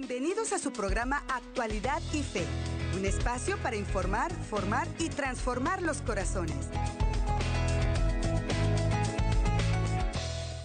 Bienvenidos a su programa Actualidad y Fe, un espacio para informar, formar y transformar los corazones.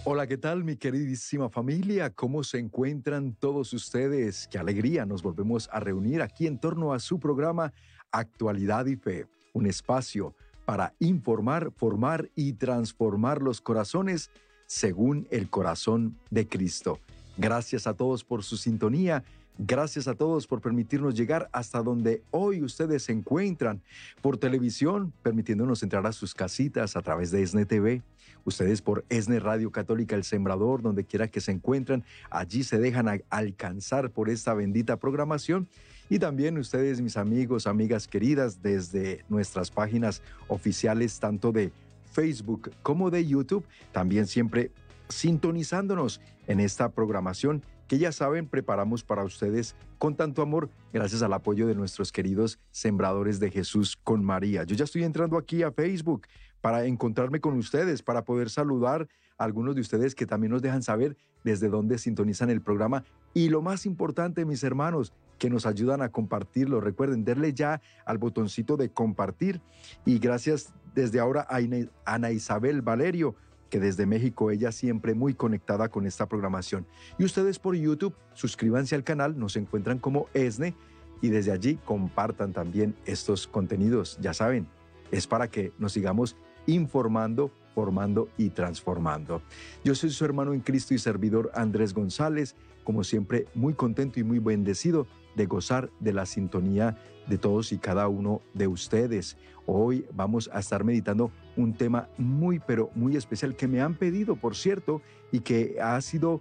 Hola, ¿qué tal mi queridísima familia? ¿Cómo se encuentran todos ustedes? Qué alegría nos volvemos a reunir aquí en torno a su programa Actualidad y Fe, un espacio para informar, formar y transformar los corazones según el corazón de Cristo. Gracias a todos por su sintonía. Gracias a todos por permitirnos llegar hasta donde hoy ustedes se encuentran por televisión, permitiéndonos entrar a sus casitas a través de ESNE TV. Ustedes por ESNE Radio Católica El Sembrador, donde quiera que se encuentran, allí se dejan alcanzar por esta bendita programación. Y también ustedes, mis amigos, amigas queridas, desde nuestras páginas oficiales, tanto de Facebook como de YouTube, también siempre sintonizándonos en esta programación que ya saben preparamos para ustedes con tanto amor gracias al apoyo de nuestros queridos sembradores de Jesús con María. Yo ya estoy entrando aquí a Facebook para encontrarme con ustedes, para poder saludar a algunos de ustedes que también nos dejan saber desde dónde sintonizan el programa y lo más importante, mis hermanos, que nos ayudan a compartirlo. Recuerden, darle ya al botoncito de compartir y gracias desde ahora a Ana Isabel Valerio que desde México ella siempre muy conectada con esta programación. Y ustedes por YouTube, suscríbanse al canal, nos encuentran como ESNE y desde allí compartan también estos contenidos. Ya saben, es para que nos sigamos informando, formando y transformando. Yo soy su hermano en Cristo y servidor Andrés González, como siempre muy contento y muy bendecido de gozar de la sintonía de todos y cada uno de ustedes. Hoy vamos a estar meditando un tema muy, pero muy especial que me han pedido, por cierto, y que ha sido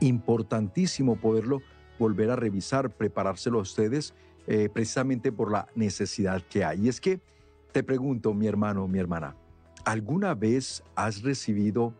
importantísimo poderlo volver a revisar, preparárselo a ustedes, eh, precisamente por la necesidad que hay. Y es que te pregunto, mi hermano, mi hermana, ¿alguna vez has recibido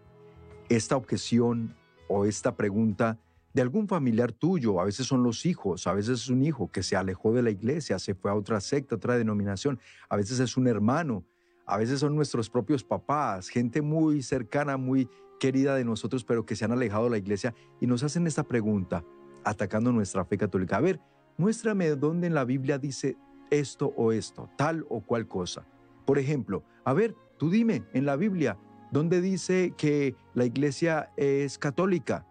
esta objeción o esta pregunta? De algún familiar tuyo, a veces son los hijos, a veces es un hijo que se alejó de la iglesia, se fue a otra secta, otra denominación, a veces es un hermano, a veces son nuestros propios papás, gente muy cercana, muy querida de nosotros, pero que se han alejado de la iglesia y nos hacen esta pregunta, atacando nuestra fe católica. A ver, muéstrame dónde en la Biblia dice esto o esto, tal o cual cosa. Por ejemplo, a ver, tú dime en la Biblia, ¿dónde dice que la iglesia es católica?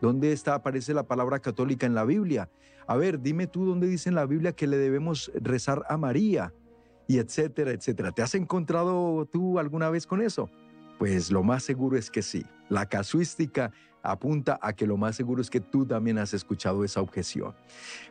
¿Dónde está, aparece la palabra católica en la Biblia? A ver, dime tú dónde dice en la Biblia que le debemos rezar a María, y etcétera, etcétera. ¿Te has encontrado tú alguna vez con eso? Pues lo más seguro es que sí. La casuística apunta a que lo más seguro es que tú también has escuchado esa objeción.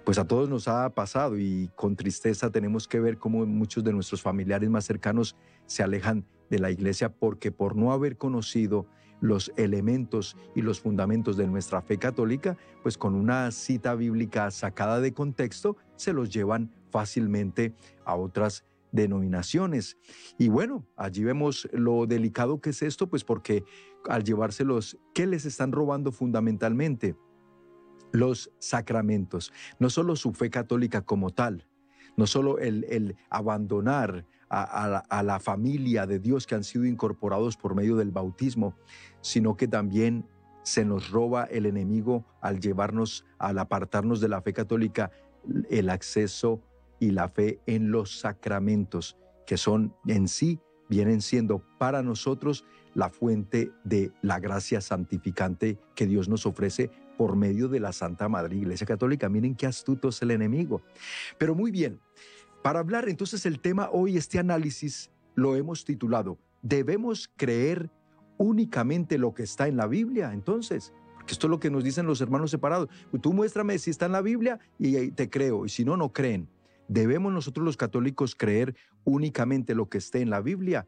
Pues a todos nos ha pasado y con tristeza tenemos que ver cómo muchos de nuestros familiares más cercanos se alejan de la iglesia porque por no haber conocido los elementos y los fundamentos de nuestra fe católica, pues con una cita bíblica sacada de contexto, se los llevan fácilmente a otras denominaciones. Y bueno, allí vemos lo delicado que es esto, pues porque al llevárselos, ¿qué les están robando fundamentalmente? Los sacramentos, no solo su fe católica como tal, no solo el, el abandonar a, la, familia de Dios que han sido incorporados por medio del bautismo, sino que también se nos roba el enemigo al llevarnos, al apartarnos de la fe católica, el acceso y la fe en los sacramentos, que son en sí, vienen siendo para nosotros la fuente de la gracia santificante que Dios nos ofrece por medio de la Santa Madre Iglesia Católica. Miren qué astuto es el enemigo. Pero muy bien, para hablar entonces el tema hoy, este análisis, lo hemos titulado, ¿debemos creer únicamente lo que está en la Biblia? Entonces, porque esto es lo que nos dicen los hermanos separados. Tú muéstrame si está en la Biblia y te creo, y si no, no creen. ¿Debemos nosotros los católicos creer únicamente lo que esté en la Biblia?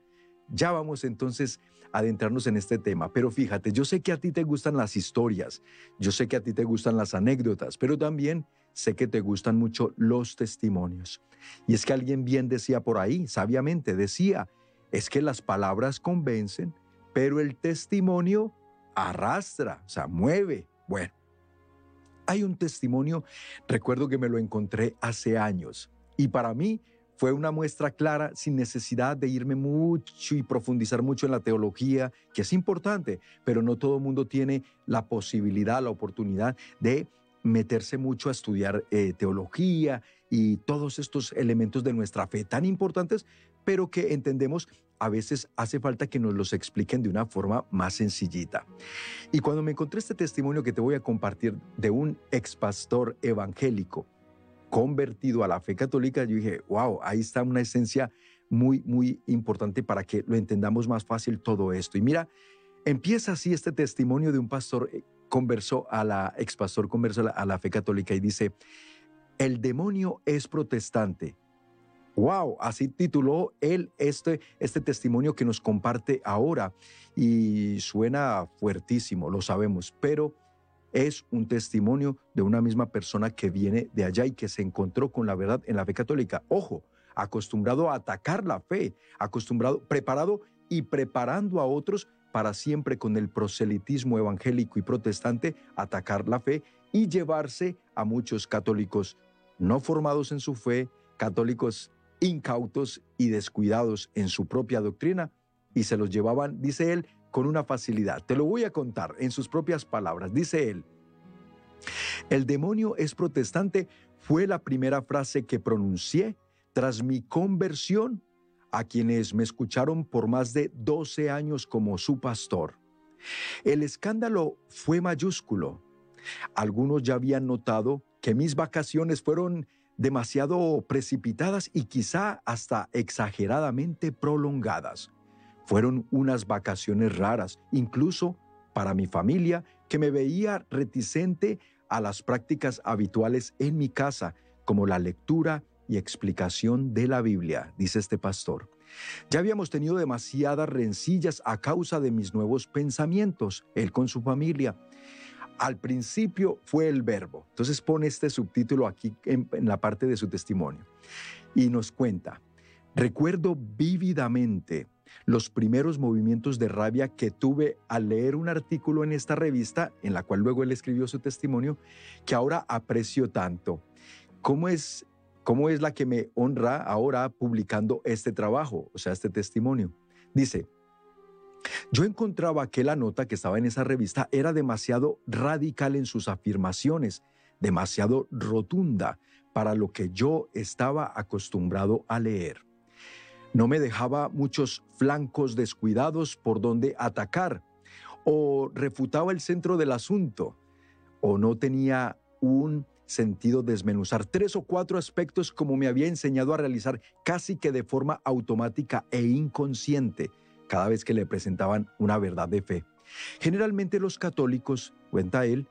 Ya vamos entonces a adentrarnos en este tema, pero fíjate, yo sé que a ti te gustan las historias, yo sé que a ti te gustan las anécdotas, pero también sé que te gustan mucho los testimonios. Y es que alguien bien decía por ahí, sabiamente decía, es que las palabras convencen, pero el testimonio arrastra, o sea, mueve. Bueno, hay un testimonio, recuerdo que me lo encontré hace años y para mí fue una muestra clara sin necesidad de irme mucho y profundizar mucho en la teología, que es importante, pero no todo el mundo tiene la posibilidad, la oportunidad de meterse mucho a estudiar eh, teología y todos estos elementos de nuestra fe tan importantes, pero que entendemos a veces hace falta que nos los expliquen de una forma más sencillita. Y cuando me encontré este testimonio que te voy a compartir de un ex pastor evangélico convertido a la fe católica, yo dije, wow, ahí está una esencia muy, muy importante para que lo entendamos más fácil todo esto. Y mira, empieza así este testimonio de un pastor eh, conversó a la ex pastor conversó a la fe católica y dice, el demonio es protestante Wow, así tituló él este, este testimonio que nos comparte ahora. Y suena fuertísimo, lo sabemos, pero es un testimonio de una misma persona que viene de allá y que se encontró con la verdad en la fe católica. Ojo, acostumbrado a atacar la fe, acostumbrado, preparado y preparando a otros para siempre con el proselitismo evangélico y protestante atacar la fe y llevarse a muchos católicos no formados en su fe, católicos incautos y descuidados en su propia doctrina y se los llevaban, dice él, con una facilidad. Te lo voy a contar en sus propias palabras. Dice él, el demonio es protestante fue la primera frase que pronuncié tras mi conversión a quienes me escucharon por más de 12 años como su pastor. El escándalo fue mayúsculo. Algunos ya habían notado que mis vacaciones fueron demasiado precipitadas y quizá hasta exageradamente prolongadas. Fueron unas vacaciones raras, incluso para mi familia, que me veía reticente a las prácticas habituales en mi casa, como la lectura y explicación de la Biblia, dice este pastor. Ya habíamos tenido demasiadas rencillas a causa de mis nuevos pensamientos, él con su familia, al principio fue el verbo. Entonces pone este subtítulo aquí en, la parte de su testimonio y nos cuenta, recuerdo vívidamente los primeros movimientos de rabia que tuve al leer un artículo en esta revista, en la cual luego él escribió su testimonio, que ahora aprecio tanto. ¿Cómo es, cómo es la que me honra ahora publicando este trabajo, o sea, este testimonio? Dice, yo encontraba que la nota que estaba en esa revista era demasiado radical en sus afirmaciones, demasiado rotunda para lo que yo estaba acostumbrado a leer. No me dejaba muchos flancos descuidados por donde atacar, o refutaba el centro del asunto, o no tenía un sentido desmenuzar tres o cuatro aspectos como me había enseñado a realizar casi que de forma automática e inconsciente cada vez que le presentaban una verdad de fe. Generalmente los católicos, cuenta él,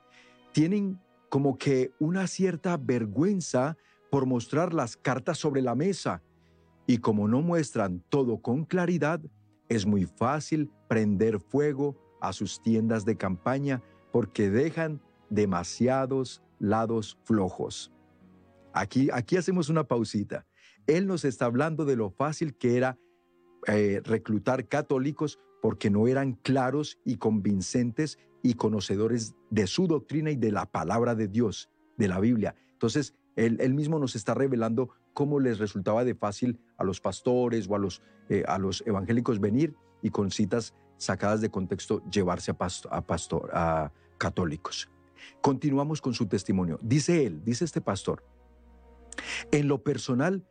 tienen como que una cierta vergüenza por mostrar las cartas sobre la mesa y como no muestran todo con claridad, es muy fácil prender fuego a sus tiendas de campaña porque dejan demasiados lados flojos. Aquí, aquí hacemos una pausita. Él nos está hablando de lo fácil que era eh, reclutar católicos porque no eran claros y convincentes y conocedores de su doctrina y de la palabra de Dios, de la Biblia. Entonces, él, mismo nos está revelando cómo les resultaba de fácil a los pastores o a los, eh, a los evangélicos venir y con citas sacadas de contexto llevarse a, a, pastor, a católicos. Continuamos con su testimonio. Dice él, dice este pastor, en lo personal,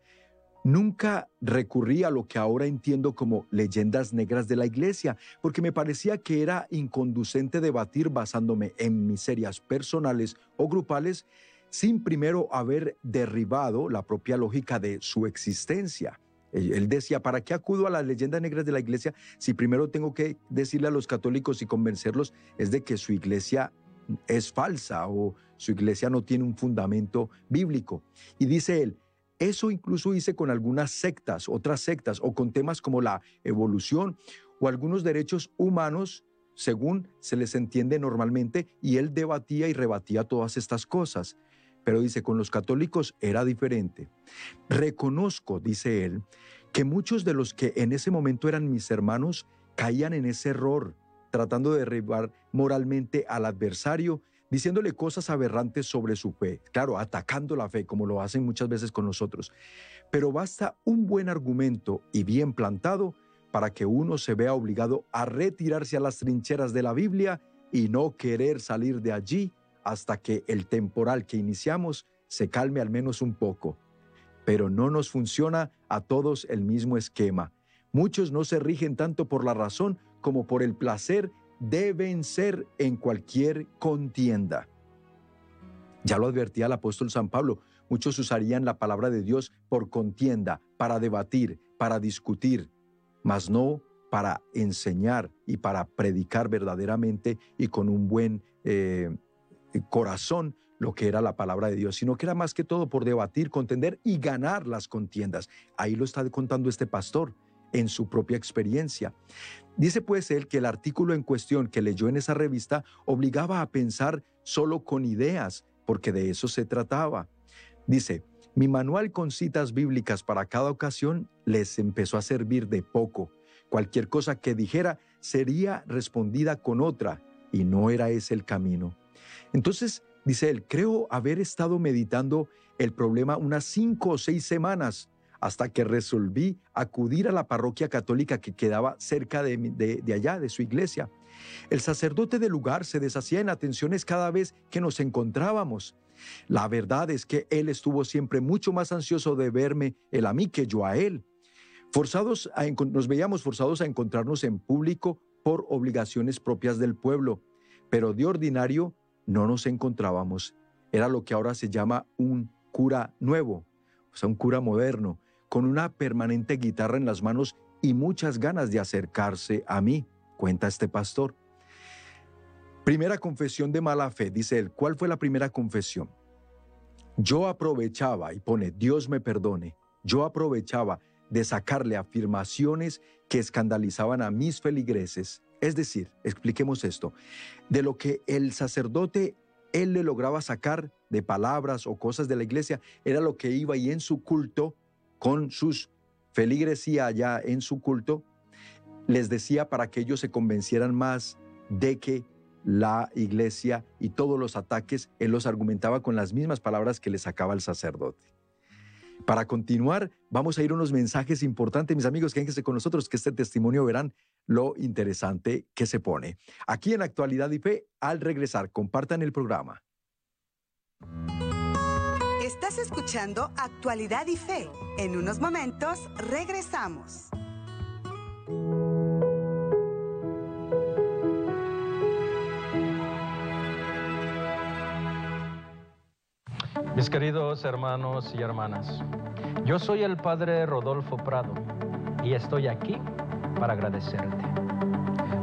Nunca recurrí a lo que ahora entiendo como leyendas negras de la iglesia, porque me parecía que era inconducente debatir basándome en miserias personales o grupales sin primero haber derribado la propia lógica de su existencia. Él decía, ¿para qué acudo a las leyendas negras de la iglesia si primero tengo que decirle a los católicos y convencerlos es de que su iglesia es falsa o su iglesia no tiene un fundamento bíblico? Y dice él, eso incluso hice con algunas sectas, otras sectas, o con temas como la evolución o algunos derechos humanos, según se les entiende normalmente, y él debatía y rebatía todas estas cosas. Pero dice, con los católicos era diferente. Reconozco, dice él, que muchos de los que en ese momento eran mis hermanos caían en ese error, tratando de derribar moralmente al adversario diciéndole cosas aberrantes sobre su fe, claro, atacando la fe como lo hacen muchas veces con nosotros. Pero basta un buen argumento y bien plantado para que uno se vea obligado a retirarse a las trincheras de la Biblia y no querer salir de allí hasta que el temporal que iniciamos se calme al menos un poco. Pero no nos funciona a todos el mismo esquema. Muchos no se rigen tanto por la razón como por el placer de vencer en cualquier contienda. Ya lo advertía el apóstol San Pablo, muchos usarían la palabra de Dios por contienda, para debatir, para discutir, mas no para enseñar y para predicar verdaderamente y con un buen eh, corazón lo que era la palabra de Dios, sino que era más que todo por debatir, contender y ganar las contiendas. Ahí lo está contando este pastor en su propia experiencia. Dice pues él que el artículo en cuestión que leyó en esa revista obligaba a pensar solo con ideas, porque de eso se trataba. Dice, mi manual con citas bíblicas para cada ocasión les empezó a servir de poco. Cualquier cosa que dijera sería respondida con otra, y no era ese el camino. Entonces, dice él, creo haber estado meditando el problema unas cinco o seis semanas hasta que resolví acudir a la parroquia católica que quedaba cerca de, allá, de su iglesia. El sacerdote del lugar se deshacía en atenciones cada vez que nos encontrábamos. La verdad es que él estuvo siempre mucho más ansioso de verme él a mí que yo a él. Forzados a, nos veíamos forzados a encontrarnos en público por obligaciones propias del pueblo, pero de ordinario no nos encontrábamos. Era lo que ahora se llama un cura nuevo, o sea, un cura moderno, con una permanente guitarra en las manos y muchas ganas de acercarse a mí, cuenta este pastor. Primera confesión de mala fe, dice él. ¿Cuál fue la primera confesión? Yo aprovechaba, y pone, Dios me perdone, yo aprovechaba de sacarle afirmaciones que escandalizaban a mis feligreses. Es decir, expliquemos esto, de lo que el sacerdote, él le lograba sacar de palabras o cosas de la iglesia, era lo que iba y en su culto con sus feligresía allá en su culto, les decía para que ellos se convencieran más de que la iglesia y todos los ataques, él los argumentaba con las mismas palabras que le sacaba el sacerdote. Para continuar, vamos a ir a unos mensajes importantes, mis amigos, quédense con nosotros, que este testimonio verán lo interesante que se pone. Aquí en Actualidad y Fe, al regresar, compartan el programa. Estás escuchando Actualidad y Fe. En unos momentos regresamos. Mis queridos hermanos y hermanas, yo soy el Padre Rodolfo Prado y estoy aquí para agradecerte.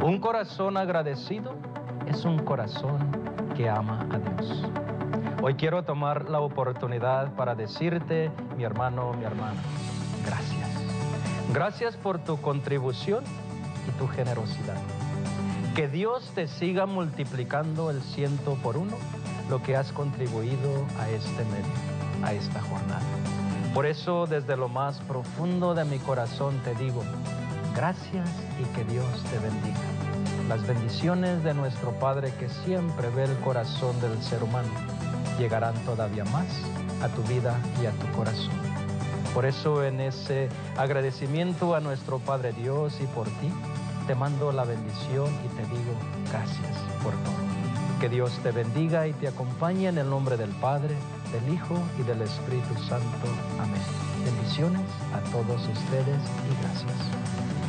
Un corazón agradecido es un corazón que ama a Dios. Hoy quiero tomar la oportunidad para decirte, mi hermano, mi hermana, gracias. Gracias por tu contribución y tu generosidad. Que Dios te siga multiplicando el ciento por uno lo que has contribuido a este medio, a esta jornada. Por eso, desde lo más profundo de mi corazón te digo, gracias y que Dios te bendiga. Las bendiciones de nuestro Padre que siempre ve el corazón del ser humano llegarán todavía más a tu vida y a tu corazón. Por eso en ese agradecimiento a nuestro Padre Dios y por ti, te mando la bendición y te digo gracias por todo. Que Dios te bendiga y te acompañe en el nombre del Padre, del Hijo y del Espíritu Santo. Amén. Bendiciones a todos ustedes y gracias.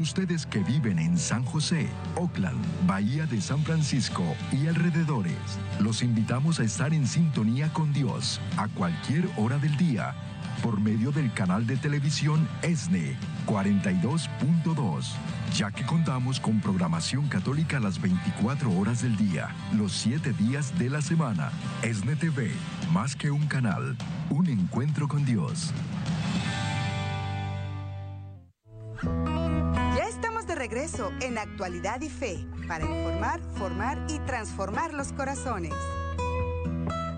Ustedes que viven en San José, Oakland, Bahía de San Francisco y alrededores, los invitamos a estar en sintonía con Dios a cualquier hora del día por medio del canal de televisión ESNE 42.2, ya que contamos con programación católica las 24 horas del día, los 7 días de la semana. ESNE TV, más que un canal, un encuentro con Dios. En Actualidad y Fe para informar, formar y transformar los corazones.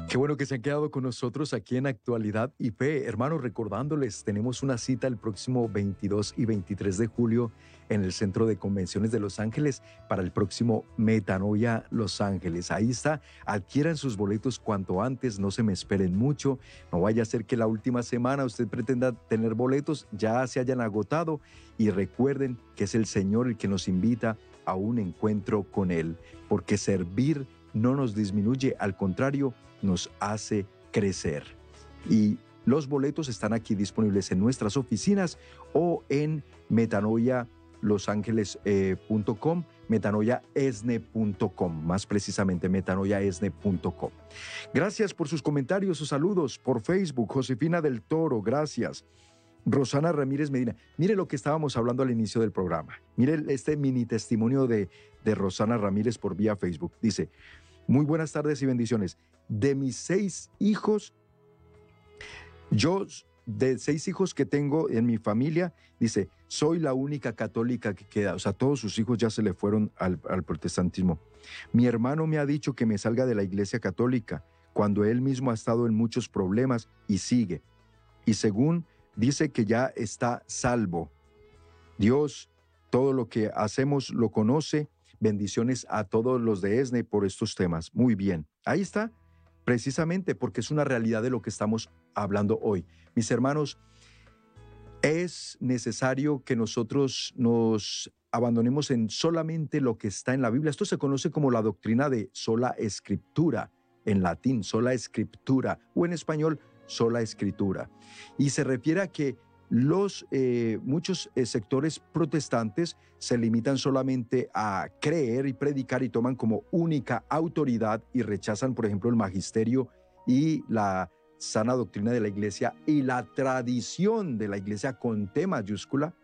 Qué bueno que se han quedado con nosotros aquí en Actualidad y Fe. Hermanos, recordándoles, tenemos una cita el próximo 22 y 23 de julio en el Centro de Convenciones de Los Ángeles para el próximo Metanoia Los Ángeles. Ahí está, adquieran sus boletos cuanto antes, no se me esperen mucho, no vaya a ser que la última semana usted pretenda tener boletos, ya se hayan agotado y recuerden que es el Señor el que nos invita a un encuentro con Él, porque servir no nos disminuye, al contrario, nos hace crecer. Y los boletos están aquí disponibles en nuestras oficinas o en metanoialosangeles.com, metanoiaesne.com, más precisamente metanoiaesne.com. Gracias por sus comentarios, sus saludos por Facebook, Josefina del Toro, gracias. Rosana Ramírez Medina, mire lo que estábamos hablando al inicio del programa. Mire este mini testimonio de, de Rosana Ramírez por vía Facebook. Dice, muy buenas tardes y bendiciones de mis seis hijos, yo de seis hijos que tengo en mi familia, dice, soy la única católica que queda. O sea, todos sus hijos ya se le fueron al, protestantismo. Mi hermano me ha dicho que me salga de la iglesia católica cuando él mismo ha estado en muchos problemas y sigue. Y según dice que ya está salvo. Dios, todo lo que hacemos lo conoce. Bendiciones a todos los de ESNE por estos temas. Muy bien. Ahí está precisamente porque es una realidad de lo que estamos hablando hoy. Mis hermanos, es necesario que nosotros nos abandonemos en solamente lo que está en la Biblia. Esto se conoce como la doctrina de sola escritura, en latín, sola escritura, o en español, sola escritura. Y se refiere a que los eh, muchos eh, sectores protestantes se limitan solamente a creer y predicar y toman como única autoridad y rechazan, por ejemplo, el magisterio y la sana doctrina de la iglesia y la tradición de la iglesia con T mayúscula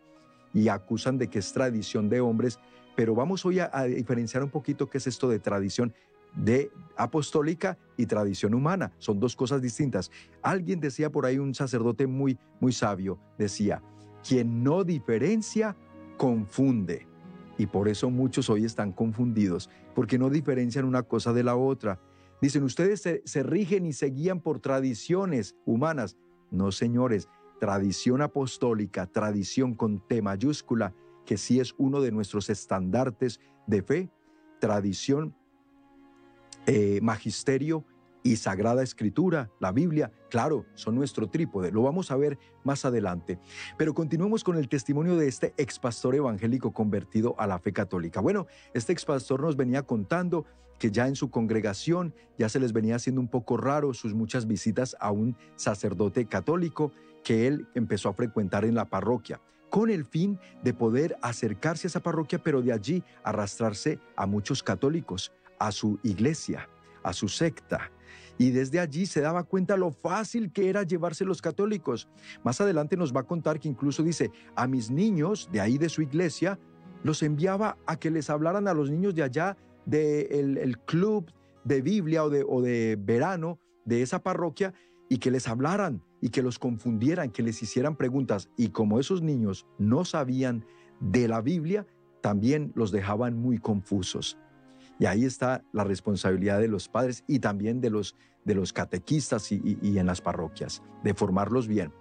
y acusan de que es tradición de hombres. Pero vamos hoy a diferenciar un poquito qué es esto de tradición de apostólica y tradición humana. Son dos cosas distintas. Alguien decía por ahí, un sacerdote muy, muy sabio, decía, quien no diferencia, confunde. Y por eso muchos hoy están confundidos, porque no diferencian una cosa de la otra. Dicen, ustedes se, rigen y se guían por tradiciones humanas. No, señores, tradición apostólica, tradición con T mayúscula, que sí es uno de nuestros estandartes de fe, tradición eh, magisterio y Sagrada Escritura, la Biblia, claro, son nuestro trípode, lo vamos a ver más adelante. Pero continuemos con el testimonio de este ex pastor evangélico convertido a la fe católica. Bueno, este ex pastor nos venía contando que ya en su congregación ya se les venía haciendo un poco raro sus muchas visitas a un sacerdote católico que él empezó a frecuentar en la parroquia con el fin de poder acercarse a esa parroquia, pero de allí arrastrarse a muchos católicos a su iglesia, a su secta. Y desde allí se daba cuenta lo fácil que era llevarse los católicos. Más adelante nos va a contar que incluso dice, a mis niños de ahí de su iglesia, los enviaba a que les hablaran a los niños de allá del el club de Biblia o de verano de esa parroquia y que les hablaran y que los confundieran, que les hicieran preguntas. Y como esos niños no sabían de la Biblia, también los dejaban muy confusos. Y ahí está la responsabilidad de los padres y también de los, de los catequistas y, y en las parroquias, de formarlos bien.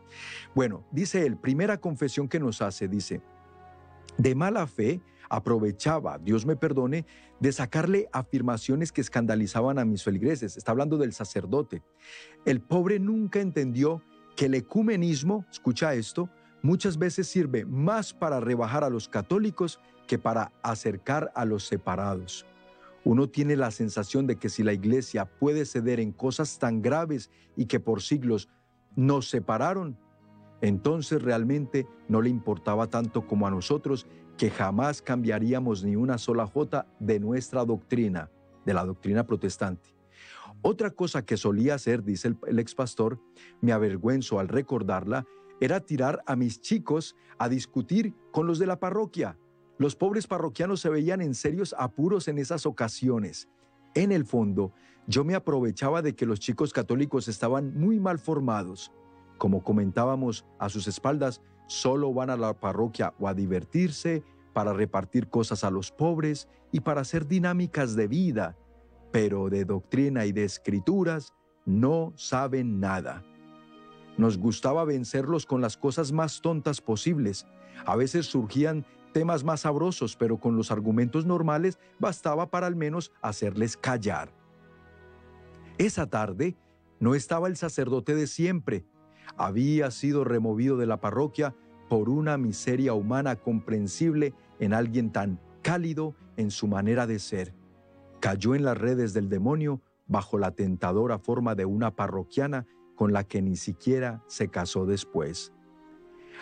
Bueno, dice él, primera confesión que nos hace, dice, de mala fe aprovechaba, Dios me perdone, de sacarle afirmaciones que escandalizaban a mis feligreses. Está hablando del sacerdote. El pobre nunca entendió que el ecumenismo, escucha esto, muchas veces sirve más para rebajar a los católicos que para acercar a los separados. Uno tiene la sensación de que si la iglesia puede ceder en cosas tan graves y que por siglos nos separaron, entonces realmente no le importaba tanto como a nosotros que jamás cambiaríamos ni una sola jota de nuestra doctrina, de la doctrina protestante. Otra cosa que solía hacer, dice el, ex pastor, me avergüenzo al recordarla, era tirar a mis chicos a discutir con los de la parroquia los pobres parroquianos se veían en serios apuros en esas ocasiones. En el fondo, yo me aprovechaba de que los chicos católicos estaban muy mal formados. Como comentábamos a sus espaldas, solo van a la parroquia o a divertirse, para repartir cosas a los pobres y para hacer dinámicas de vida, pero de doctrina y de escrituras, no saben nada. Nos gustaba vencerlos con las cosas más tontas posibles. A veces surgían temas más sabrosos, pero con los argumentos normales bastaba para al menos hacerles callar. Esa tarde no estaba el sacerdote de siempre. Había sido removido de la parroquia por una miseria humana comprensible en alguien tan cálido en su manera de ser. Cayó en las redes del demonio bajo la tentadora forma de una parroquiana con la que ni siquiera se casó después.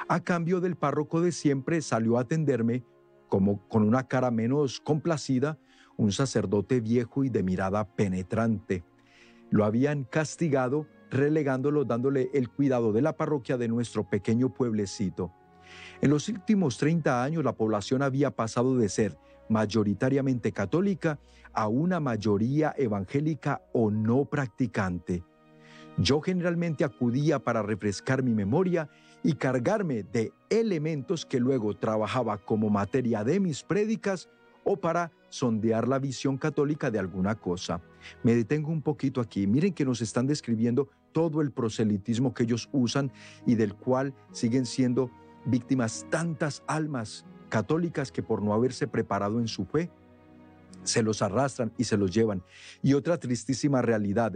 A cambio del párroco de siempre salió a atenderme, como con una cara menos complacida, un sacerdote viejo y de mirada penetrante. Lo habían castigado relegándolo dándole el cuidado de la parroquia de nuestro pequeño pueblecito. En los últimos 30 años la población había pasado de ser mayoritariamente católica a una mayoría evangélica o no practicante. Yo generalmente acudía para refrescar mi memoria y cargarme de elementos que luego trabajaba como materia de mis prédicas o para sondear la visión católica de alguna cosa. Me detengo un poquito aquí. Miren que nos están describiendo todo el proselitismo que ellos usan y del cual siguen siendo víctimas tantas almas católicas que por no haberse preparado en su fe, se los arrastran y se los llevan. Y otra tristísima realidad,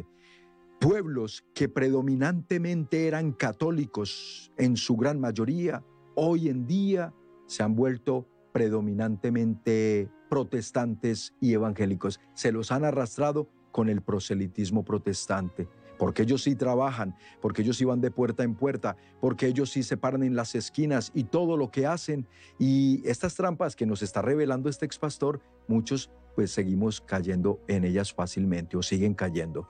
pueblos que predominantemente eran católicos en su gran mayoría, hoy en día se han vuelto predominantemente protestantes y evangélicos. Se los han arrastrado con el proselitismo protestante porque ellos sí trabajan, porque ellos sí van de puerta en puerta, porque ellos sí se paran en las esquinas y todo lo que hacen. Y estas trampas que nos está revelando este expastor, muchos pues seguimos cayendo en ellas fácilmente o siguen cayendo.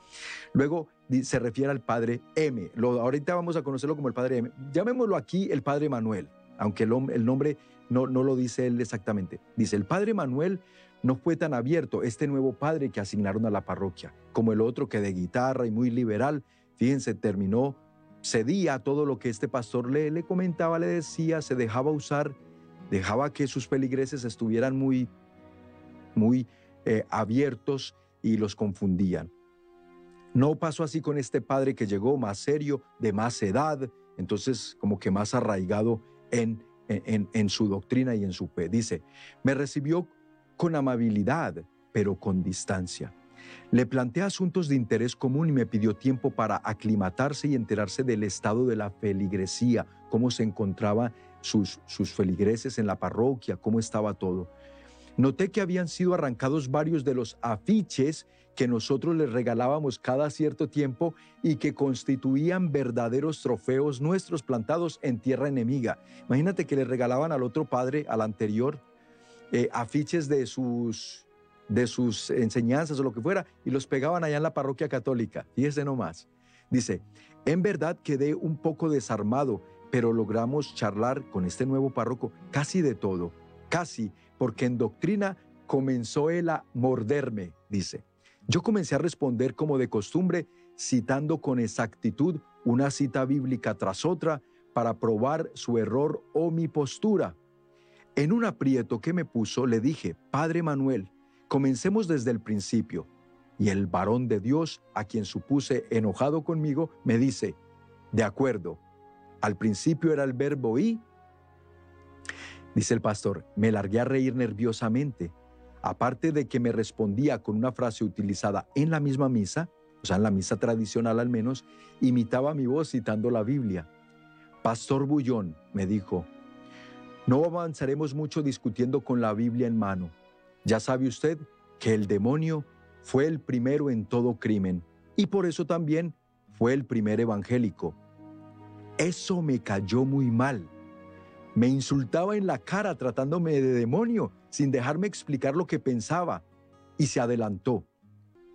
Luego se refiere al padre M. Lo, ahorita vamos a conocerlo como el padre M. Llamémoslo aquí el padre Manuel, aunque el, nombre no, lo dice él exactamente. Dice, el padre Manuel no fue tan abierto este nuevo padre que asignaron a la parroquia, como el otro que de guitarra y muy liberal, fíjense, terminó, cedía todo lo que este pastor le, le comentaba, le decía, se dejaba usar, dejaba que sus peligreses estuvieran muy, muy eh, abiertos y los confundían. No pasó así con este padre que llegó más serio, de más edad, entonces como que más arraigado en, en, su doctrina y en su fe. Dice, me recibió con amabilidad, pero con distancia. Le planteé asuntos de interés común y me pidió tiempo para aclimatarse y enterarse del estado de la feligresía, cómo se encontraban sus, sus feligreses en la parroquia, cómo estaba todo. Noté que habían sido arrancados varios de los afiches que nosotros les regalábamos cada cierto tiempo y que constituían verdaderos trofeos nuestros plantados en tierra enemiga. Imagínate que le regalaban al otro padre, al anterior, eh, afiches de sus, de sus enseñanzas o lo que fuera y los pegaban allá en la parroquia católica. Fíjese nomás. Dice, en verdad quedé un poco desarmado, pero logramos charlar con este nuevo párroco casi de todo, casi, porque en doctrina comenzó él a morderme, dice. Yo comencé a responder como de costumbre, citando con exactitud una cita bíblica tras otra para probar su error o mi postura. En un aprieto que me puso, le dije, Padre Manuel, comencemos desde el principio. Y el varón de Dios, a quien supuse enojado conmigo, me dice, de acuerdo, al principio era el verbo y... Dice el pastor, me largué a reír nerviosamente. Aparte de que me respondía con una frase utilizada en la misma misa, o sea, en la misa tradicional al menos, imitaba mi voz citando la Biblia. Pastor Bullón, me dijo, no avanzaremos mucho discutiendo con la Biblia en mano. Ya sabe usted que el demonio fue el primero en todo crimen y por eso también fue el primer evangélico. Eso me cayó muy mal. Me insultaba en la cara tratándome de demonio sin dejarme explicar lo que pensaba y se adelantó.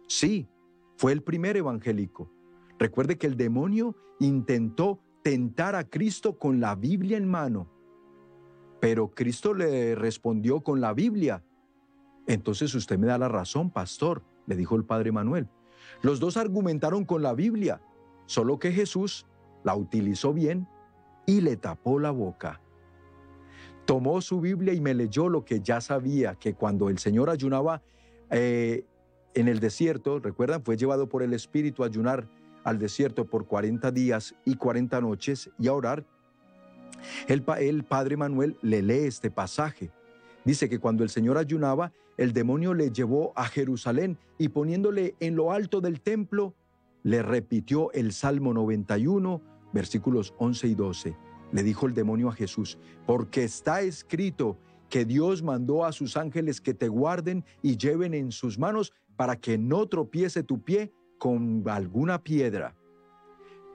Sí, fue el primer evangélico. Recuerde que el demonio intentó tentar a Cristo con la Biblia en mano pero Cristo le respondió con la Biblia. Entonces usted me da la razón, pastor, le dijo el padre Manuel. Los dos argumentaron con la Biblia, solo que Jesús la utilizó bien y le tapó la boca. Tomó su Biblia y me leyó lo que ya sabía, que cuando el Señor ayunaba eh, en el desierto, recuerdan, fue llevado por el Espíritu a ayunar al desierto por 40 días y 40 noches y a orar, el, el padre Manuel le lee este pasaje. Dice que cuando el Señor ayunaba, el demonio le llevó a Jerusalén y poniéndole en lo alto del templo, le repitió el Salmo 91, versículos 11 y 12. Le dijo el demonio a Jesús, porque está escrito que Dios mandó a sus ángeles que te guarden y lleven en sus manos para que no tropiece tu pie con alguna piedra.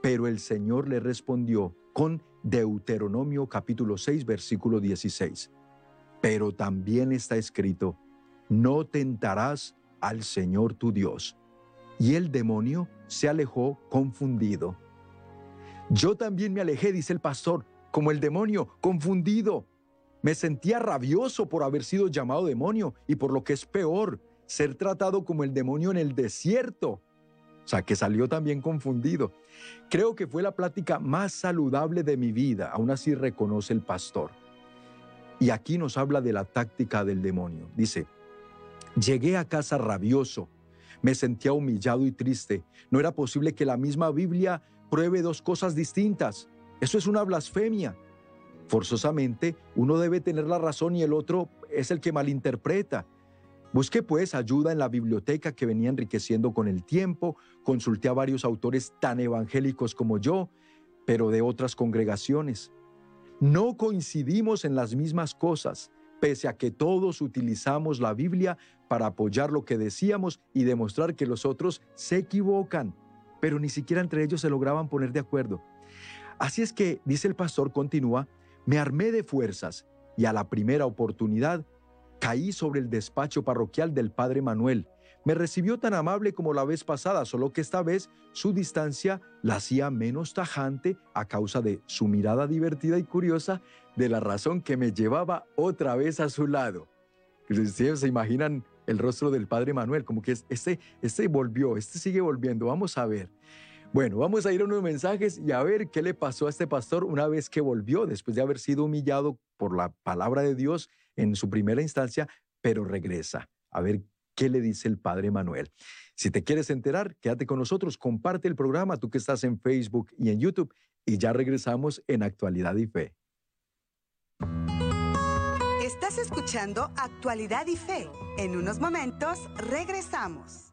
Pero el Señor le respondió con Deuteronomio capítulo 6, versículo 16. Pero también está escrito, no tentarás al Señor tu Dios. Y el demonio se alejó confundido. Yo también me alejé, dice el pastor, como el demonio, confundido. Me sentía rabioso por haber sido llamado demonio y por lo que es peor, ser tratado como el demonio en el desierto. O sea, que salió también confundido. Creo que fue la plática más saludable de mi vida, aún así reconoce el pastor. Y aquí nos habla de la táctica del demonio. Dice, llegué a casa rabioso, me sentía humillado y triste. No era posible que la misma Biblia pruebe dos cosas distintas. Eso es una blasfemia. Forzosamente, uno debe tener la razón y el otro es el que malinterpreta. Busqué pues ayuda en la biblioteca que venía enriqueciendo con el tiempo, consulté a varios autores tan evangélicos como yo, pero de otras congregaciones. No coincidimos en las mismas cosas, pese a que todos utilizamos la Biblia para apoyar lo que decíamos y demostrar que los otros se equivocan, pero ni siquiera entre ellos se lograban poner de acuerdo. Así es que, dice el pastor, continúa, me armé de fuerzas y a la primera oportunidad Caí sobre el despacho parroquial del padre Manuel. Me recibió tan amable como la vez pasada, solo que esta vez su distancia la hacía menos tajante a causa de su mirada divertida y curiosa de la razón que me llevaba otra vez a su lado. Se imaginan el rostro del padre Manuel, como que este, este volvió, este sigue volviendo, vamos a ver. Bueno, vamos a ir a unos mensajes y a ver qué le pasó a este pastor una vez que volvió, después de haber sido humillado por la palabra de Dios en su primera instancia, pero regresa. A ver qué le dice el padre Manuel. Si te quieres enterar, quédate con nosotros, comparte el programa, tú que estás en Facebook y en YouTube, y ya regresamos en Actualidad y Fe. Escuchando Actualidad y Fe. En unos momentos regresamos.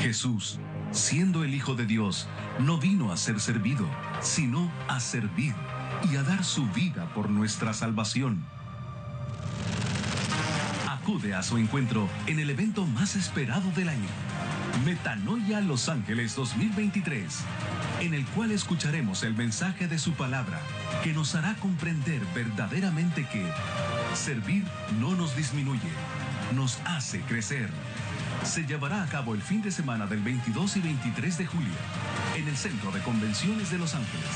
Jesús, siendo el Hijo de Dios, no vino a ser servido, sino a servir y a dar su vida por nuestra salvación. Acude a su encuentro en el evento más esperado del año, Metanoia Los Ángeles 2023, en el cual escucharemos el mensaje de su palabra que nos hará comprender verdaderamente que servir no nos disminuye, nos hace crecer. Se llevará a cabo el fin de semana del 22 y 23 de julio en el Centro de Convenciones de Los Ángeles.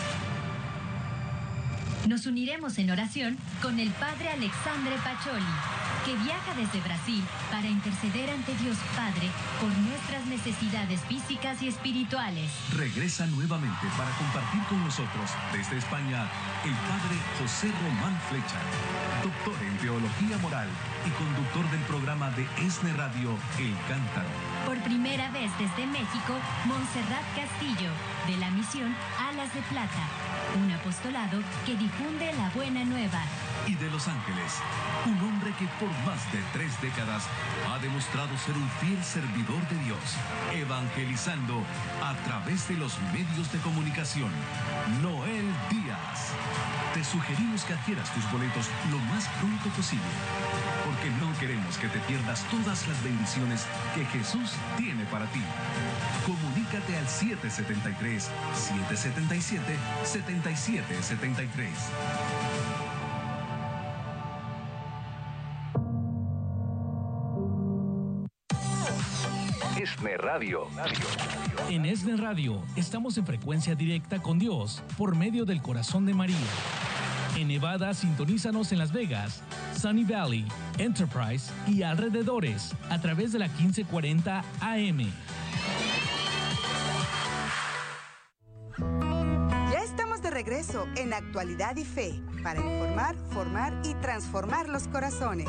Nos uniremos en oración con el Padre Alexandre Pacholi, que viaja desde Brasil para interceder ante Dios Padre por nuestras necesidades físicas y espirituales. Regresa nuevamente para compartir con nosotros desde España el Padre José Román Flecha, doctor en Teología Moral y conductor del programa de ESNE Radio El Cántaro. Por primera vez desde México, Montserrat Castillo, de la misión Alas de Plata un apostolado que difunde la buena nueva. Y de Los Ángeles, un hombre que por más de tres décadas ha demostrado ser un fiel servidor de Dios, evangelizando a través de los medios de comunicación. Noel Díaz. Te sugerimos que adquieras tus boletos lo más pronto posible, porque no queremos que te pierdas todas las bendiciones que Jesús tiene para ti. Comunícate al 773-777-7773. ESNE Radio. En ESNE Radio estamos en frecuencia directa con Dios por medio del corazón de María. En Nevada, sintonízanos en Las Vegas, Sunny Valley, Enterprise y alrededores a través de la 1540 AM. Ya estamos de regreso en Actualidad y Fe para informar, formar y transformar los corazones.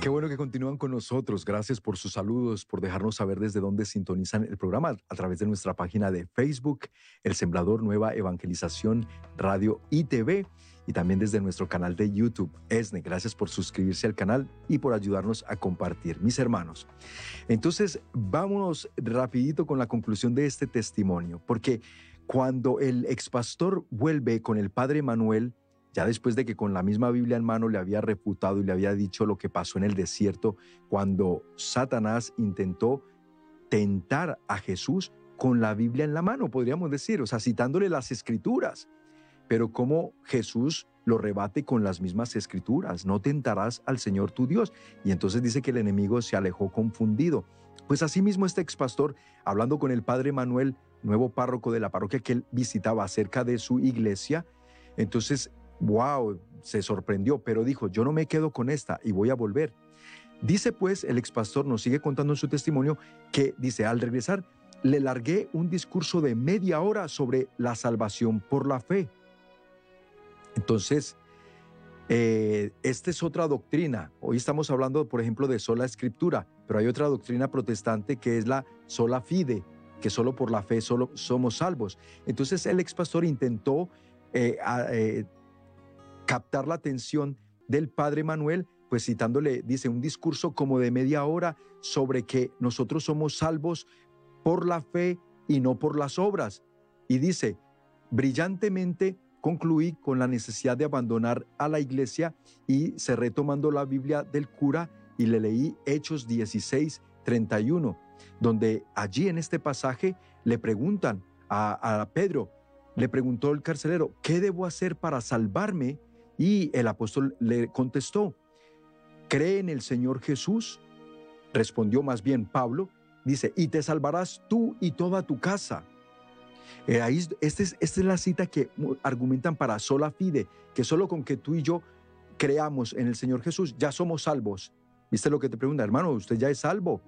Qué bueno que continúan con nosotros. Gracias por sus saludos, por dejarnos saber desde dónde sintonizan el programa a través de nuestra página de Facebook, El Sembrador Nueva Evangelización Radio y TV y también desde nuestro canal de YouTube, ESNE. Gracias por suscribirse al canal y por ayudarnos a compartir, mis hermanos. Entonces, vámonos rapidito con la conclusión de este testimonio, porque cuando el expastor vuelve con el padre Manuel, ya después de que con la misma Biblia en mano le había refutado y le había dicho lo que pasó en el desierto cuando Satanás intentó tentar a Jesús con la Biblia en la mano, podríamos decir, o sea, citándole las escrituras. Pero como Jesús lo rebate con las mismas escrituras, no tentarás al Señor tu Dios. Y entonces dice que el enemigo se alejó confundido. Pues asimismo este expastor, hablando con el padre Manuel, nuevo párroco de la parroquia que él visitaba acerca de su iglesia, entonces wow, se sorprendió, pero dijo, yo no me quedo con esta y voy a volver. Dice pues el expastor, nos sigue contando en su testimonio, que dice, al regresar, le largué un discurso de media hora sobre la salvación por la fe. Entonces, eh, esta es otra doctrina. Hoy estamos hablando, por ejemplo, de sola escritura, pero hay otra doctrina protestante que es la sola fide, que solo por la fe solo somos salvos. Entonces el expastor intentó eh, eh, captar la atención del padre Manuel, pues citándole, dice, un discurso como de media hora sobre que nosotros somos salvos por la fe y no por las obras. Y dice, brillantemente concluí con la necesidad de abandonar a la iglesia y se retomando la Biblia del cura y le leí Hechos 16, 31, donde allí en este pasaje le preguntan a, a Pedro, le preguntó el carcelero, ¿qué debo hacer para salvarme? Y el apóstol le contestó, ¿cree en el Señor Jesús? Respondió más bien Pablo, dice, y te salvarás tú y toda tu casa. Eh, ahí, esta, es, esta es la cita que argumentan para sola fide, que solo con que tú y yo creamos en el Señor Jesús, ya somos salvos. ¿Viste lo que te pregunta, hermano? Usted ya es salvo.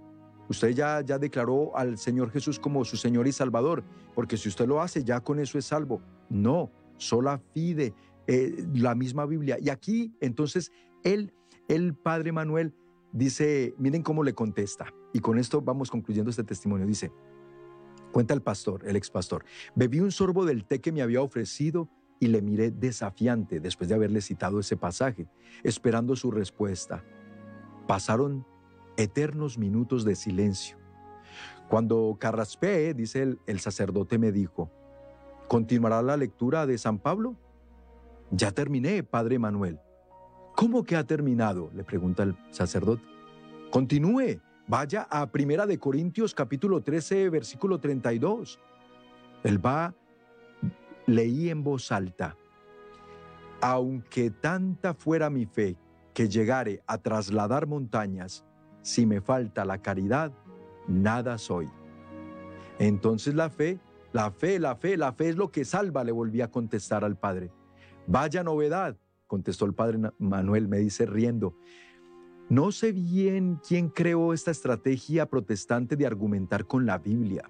Usted ya, ya declaró al Señor Jesús como su Señor y Salvador, porque si usted lo hace, ya con eso es salvo. No, sola fide. Eh, la misma Biblia. Y aquí entonces él, el padre Manuel, dice, miren cómo le contesta. Y con esto vamos concluyendo este testimonio. Dice, cuenta el pastor, el ex pastor, bebí un sorbo del té que me había ofrecido y le miré desafiante después de haberle citado ese pasaje, esperando su respuesta. Pasaron eternos minutos de silencio. Cuando carraspé, dice el, el sacerdote, me dijo, ¿continuará la lectura de San Pablo? Ya terminé, padre Manuel. ¿Cómo que ha terminado? le pregunta el sacerdote. Continúe, vaya a Primera de Corintios capítulo 13, versículo 32. Él va, leí en voz alta, aunque tanta fuera mi fe que llegare a trasladar montañas, si me falta la caridad, nada soy. Entonces la fe, la fe, la fe, la fe es lo que salva, le volví a contestar al padre. Vaya novedad, contestó el padre Manuel, me dice riendo. No sé bien quién creó esta estrategia protestante de argumentar con la Biblia,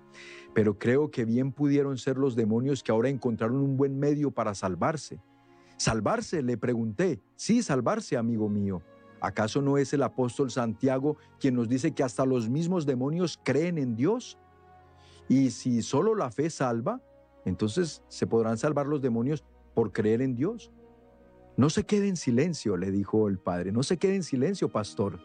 pero creo que bien pudieron ser los demonios que ahora encontraron un buen medio para salvarse. ¿Salvarse? Le pregunté. Sí, salvarse, amigo mío. ¿Acaso no es el apóstol Santiago quien nos dice que hasta los mismos demonios creen en Dios? Y si solo la fe salva, entonces se podrán salvar los demonios por creer en Dios. No se quede en silencio, le dijo el padre, no se quede en silencio, pastor.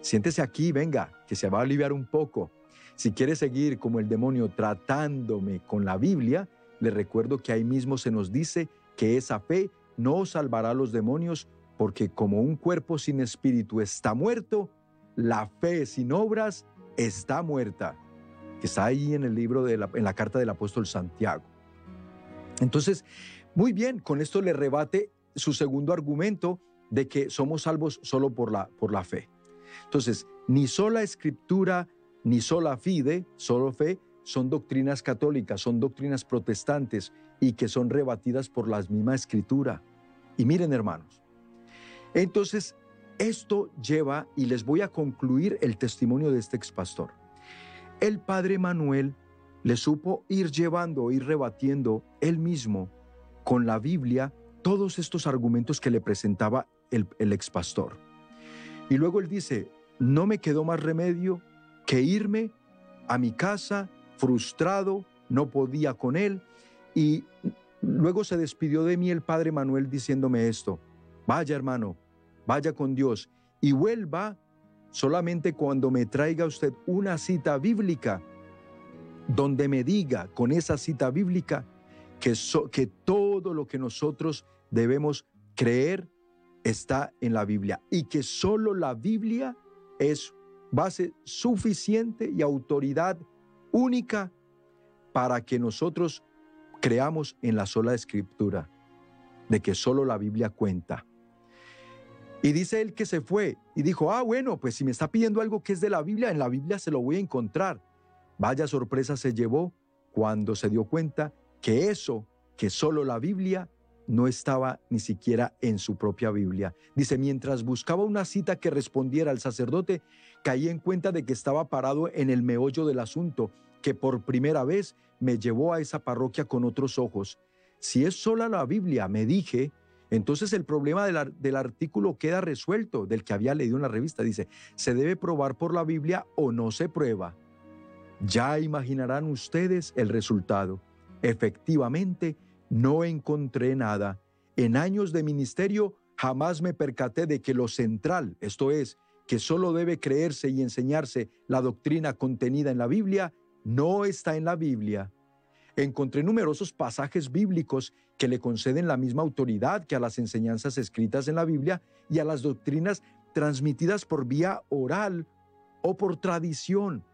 Siéntese aquí, venga, que se va a aliviar un poco. Si quiere seguir como el demonio tratándome con la Biblia, le recuerdo que ahí mismo se nos dice que esa fe no salvará a los demonios, porque como un cuerpo sin espíritu está muerto, la fe sin obras está muerta. Que está ahí en el libro de la, en la carta del apóstol Santiago. Entonces, muy bien, con esto le rebate su segundo argumento de que somos salvos solo por la, por la fe. Entonces, ni sola escritura, ni sola fide, solo fe, son doctrinas católicas, son doctrinas protestantes y que son rebatidas por la misma escritura. Y miren, hermanos, entonces esto lleva, y les voy a concluir el testimonio de este expastor. El padre Manuel le supo ir llevando, ir rebatiendo él mismo con la Biblia todos estos argumentos que le presentaba el, el ex pastor. Y luego él dice, no me quedó más remedio que irme a mi casa frustrado, no podía con él. Y luego se despidió de mí el padre Manuel diciéndome esto, vaya hermano, vaya con Dios y vuelva solamente cuando me traiga usted una cita bíblica donde me diga con esa cita bíblica que, todo lo que nosotros debemos creer está en la Biblia y que solo la Biblia es base suficiente y autoridad única para que nosotros creamos en la sola escritura, de que solo la Biblia cuenta. Y dice él que se fue y dijo, ah, bueno, pues si me está pidiendo algo que es de la Biblia, en la Biblia se lo voy a encontrar. Vaya sorpresa se llevó cuando se dio cuenta que eso, que solo la Biblia, no estaba ni siquiera en su propia Biblia. Dice, mientras buscaba una cita que respondiera al sacerdote, caí en cuenta de que estaba parado en el meollo del asunto, que por primera vez me llevó a esa parroquia con otros ojos. Si es sola la Biblia, me dije, entonces el problema del, del, artículo queda resuelto, del que había leído en la revista. Dice, ¿se debe probar por la Biblia o no se prueba? Ya imaginarán ustedes el resultado. Efectivamente, no encontré nada. En años de ministerio jamás me percaté de que lo central, esto es, que solo debe creerse y enseñarse la doctrina contenida en la Biblia, no está en la Biblia. Encontré numerosos pasajes bíblicos que le conceden la misma autoridad que a las enseñanzas escritas en la Biblia y a las doctrinas transmitidas por vía oral o por tradición.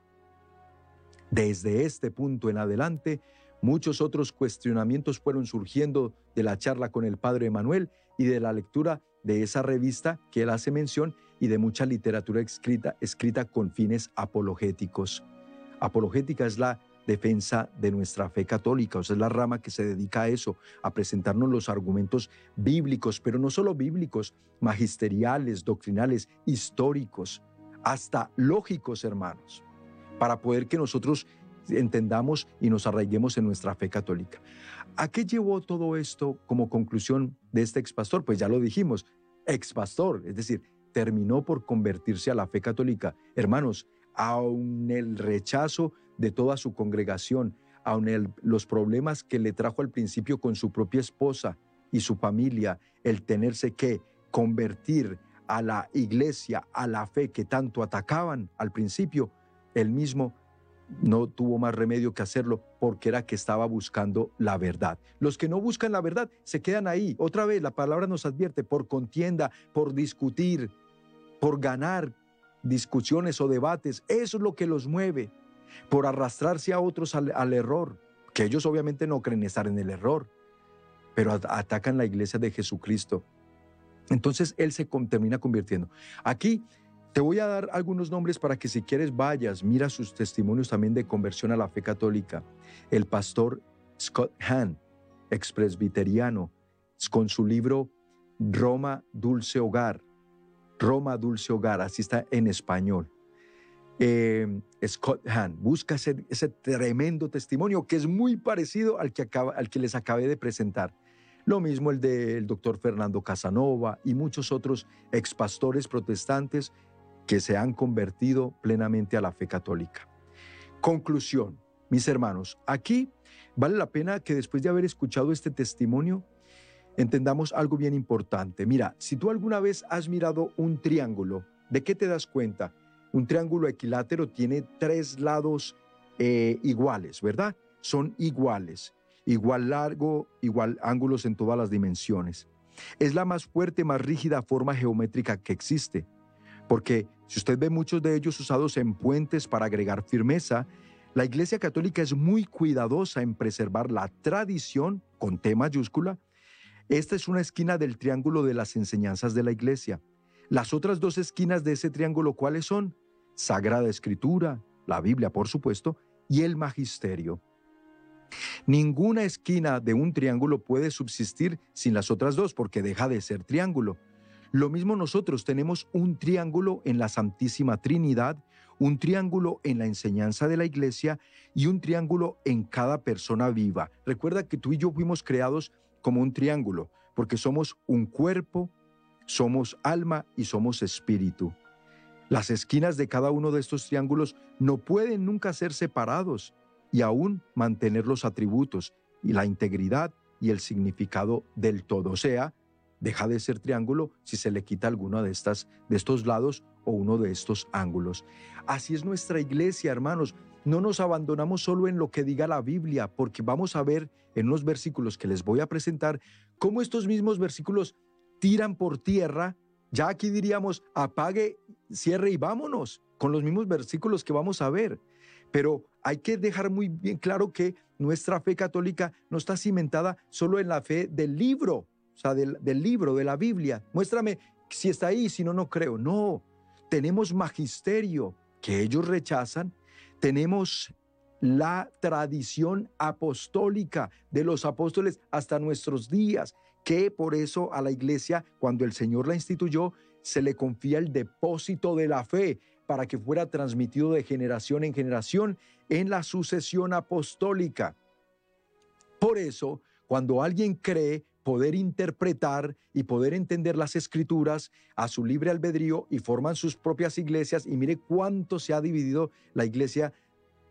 Desde este punto en adelante, muchos otros cuestionamientos fueron surgiendo de la charla con el padre Emanuel y de la lectura de esa revista que él hace mención y de mucha literatura escrita, escrita con fines apologéticos. Apologética es la defensa de nuestra fe católica, o sea, es la rama que se dedica a eso, a presentarnos los argumentos bíblicos, pero no solo bíblicos, magisteriales, doctrinales, históricos, hasta lógicos, hermanos, para poder que nosotros entendamos y nos arraiguemos en nuestra fe católica. ¿A qué llevó todo esto como conclusión de este expastor? Pues ya lo dijimos, expastor, es decir, terminó por convertirse a la fe católica. Hermanos, aun el rechazo de toda su congregación, aun los problemas que le trajo al principio con su propia esposa y su familia, el tenerse que convertir a la iglesia, a la fe que tanto atacaban al principio, él mismo no tuvo más remedio que hacerlo porque era que estaba buscando la verdad. Los que no buscan la verdad se quedan ahí. Otra vez la palabra nos advierte por contienda, por discutir, por ganar discusiones o debates. Eso es lo que los mueve, por arrastrarse a otros al, error, que ellos obviamente no creen estar en el error, pero atacan la iglesia de Jesucristo. Entonces Él se termina convirtiendo. Aquí te voy a dar algunos nombres para que si quieres vayas, mira sus testimonios también de conversión a la fe católica. El pastor Scott Hahn, expresbiteriano, con su libro Roma Dulce Hogar. Roma Dulce Hogar, así está en español. Eh, Scott Hahn, busca ese, tremendo testimonio que es muy parecido al que, les acabé de presentar. Lo mismo el del doctor Fernando Casanova y muchos otros expastores protestantes que se han convertido plenamente a la fe católica. Conclusión, mis hermanos, aquí vale la pena que después de haber escuchado este testimonio, entendamos algo bien importante. Mira, si tú alguna vez has mirado un triángulo, ¿de qué te das cuenta? Un triángulo equilátero tiene tres lados eh, iguales, ¿verdad? Son iguales, igual largo, igual ángulos en todas las dimensiones. Es la más fuerte, más rígida forma geométrica que existe, porque si usted ve muchos de ellos usados en puentes para agregar firmeza, la Iglesia Católica es muy cuidadosa en preservar la tradición, con T mayúscula, esta es una esquina del triángulo de las enseñanzas de la iglesia. Las otras dos esquinas de ese triángulo, ¿cuáles son? Sagrada Escritura, la Biblia, por supuesto, y el Magisterio. Ninguna esquina de un triángulo puede subsistir sin las otras dos porque deja de ser triángulo. Lo mismo nosotros tenemos un triángulo en la Santísima Trinidad, un triángulo en la enseñanza de la iglesia y un triángulo en cada persona viva. Recuerda que tú y yo fuimos creados como un triángulo, porque somos un cuerpo, somos alma y somos espíritu. Las esquinas de cada uno de estos triángulos no pueden nunca ser separados y aún mantener los atributos y la integridad y el significado del todo. O sea, deja de ser triángulo si se le quita alguno de, estas, de estos lados o uno de estos ángulos. Así es nuestra iglesia, hermanos. No nos abandonamos solo en lo que diga la Biblia, porque vamos a ver en los versículos que les voy a presentar cómo estos mismos versículos tiran por tierra. Ya aquí diríamos, apague, cierre y vámonos, con los mismos versículos que vamos a ver. Pero hay que dejar muy bien claro que nuestra fe católica no está cimentada solo en la fe del libro, o sea, del, del libro, de la Biblia. Muéstrame si está ahí, si no, no creo. No, tenemos magisterio que ellos rechazan, tenemos la tradición apostólica de los apóstoles hasta nuestros días, que por eso a la iglesia, cuando el Señor la instituyó, se le confía el depósito de la fe para que fuera transmitido de generación en generación en la sucesión apostólica. Por eso, cuando alguien cree poder interpretar y poder entender las escrituras a su libre albedrío y forman sus propias iglesias, y mire cuánto se ha dividido la iglesia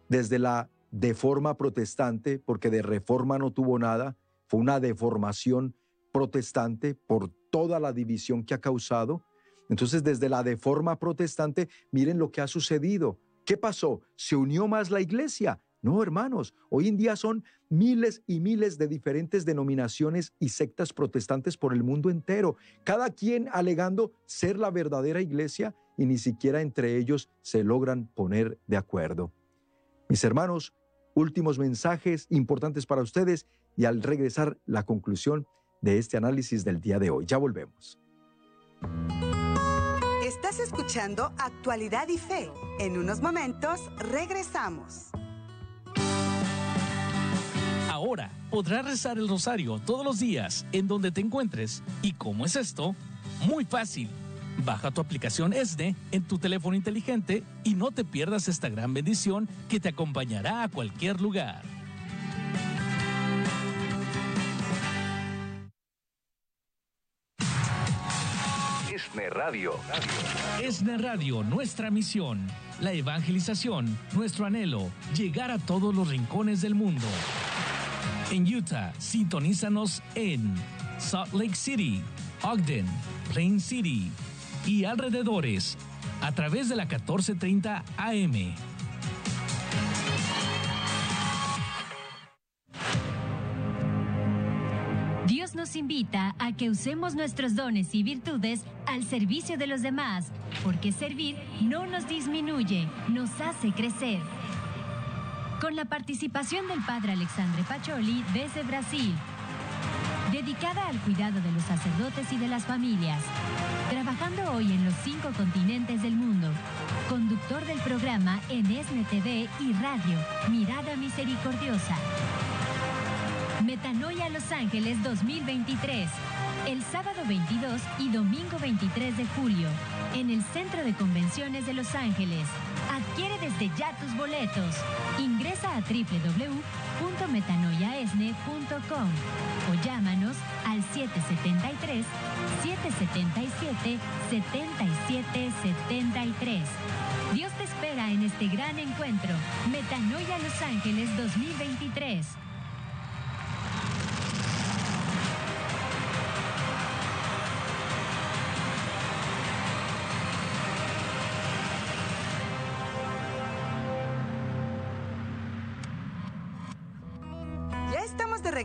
desde la deforma protestante, porque de reforma no tuvo nada, fue una deformación protestante por toda la división que ha causado. Entonces, desde la deforma protestante, miren lo que ha sucedido. ¿Qué pasó? ¿Se unió más la iglesia? No, hermanos, hoy en día son miles y miles de diferentes denominaciones y sectas protestantes por el mundo entero, cada quien alegando ser la verdadera iglesia y ni siquiera entre ellos se logran poner de acuerdo. Mis hermanos, últimos mensajes importantes para ustedes y al regresar la conclusión de este análisis del día de hoy. Ya volvemos. Estás escuchando Actualidad y Fe. En unos momentos regresamos. Ahora podrás rezar el rosario todos los días en donde te encuentres. ¿Y cómo es esto? Muy fácil. Baja tu aplicación ESNE en tu teléfono inteligente y no te pierdas esta gran bendición que te acompañará a cualquier lugar. ESNE Radio. ESNE Radio, nuestra misión, la evangelización, nuestro anhelo, llegar a todos los rincones del mundo. En Utah, sintonízanos en Salt Lake City, Ogden, Plain City y alrededores a través de la 1430 AM. Dios nos invita a que usemos nuestros dones y virtudes al servicio de los demás, porque servir no nos disminuye, nos hace crecer. Con la participación del Padre Alexandre Pacholi desde Brasil, dedicada al cuidado de los sacerdotes y de las familias, trabajando hoy en los cinco continentes del mundo, conductor del programa en ESNE y radio, Mirada Misericordiosa. Metanoia Los Ángeles 2023, el sábado 22 y domingo 23 de julio, en el Centro de Convenciones de Los Ángeles. Adquiere desde ya tus boletos. Ingresa a www.metanoiaesne.com o llámanos al 773 777 7773. Dios te espera en este gran encuentro, Metanoia Los Ángeles 2023.